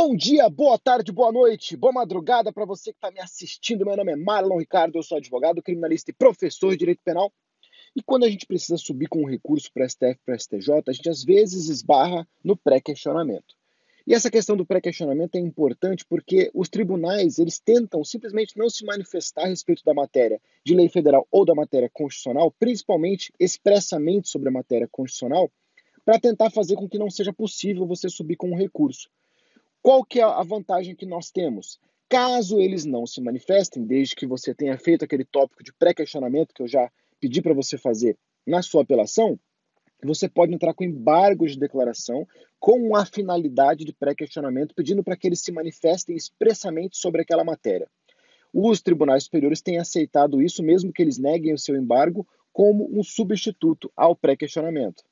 Bom dia, boa tarde, boa noite, boa madrugada para você que está me assistindo. Meu nome é Marlon Ricardo, eu sou advogado, criminalista e professor de direito penal. E quando a gente precisa subir com um recurso para STF, para STJ, a gente às vezes esbarra no pré-questionamento. E essa questão do pré-questionamento é importante porque os tribunais eles tentam simplesmente não se manifestar a respeito da matéria de lei federal ou da matéria constitucional, principalmente expressamente sobre a matéria constitucional, para tentar fazer com que não seja possível você subir com um recurso. Qual que é a vantagem que nós temos? Caso eles não se manifestem, desde que você tenha feito aquele tópico de pré-questionamento que eu já pedi para você fazer na sua apelação, você pode entrar com embargo de declaração com a finalidade de pré-questionamento, pedindo para que eles se manifestem expressamente sobre aquela matéria. Os tribunais superiores têm aceitado isso, mesmo que eles neguem o seu embargo, como um substituto ao pré-questionamento.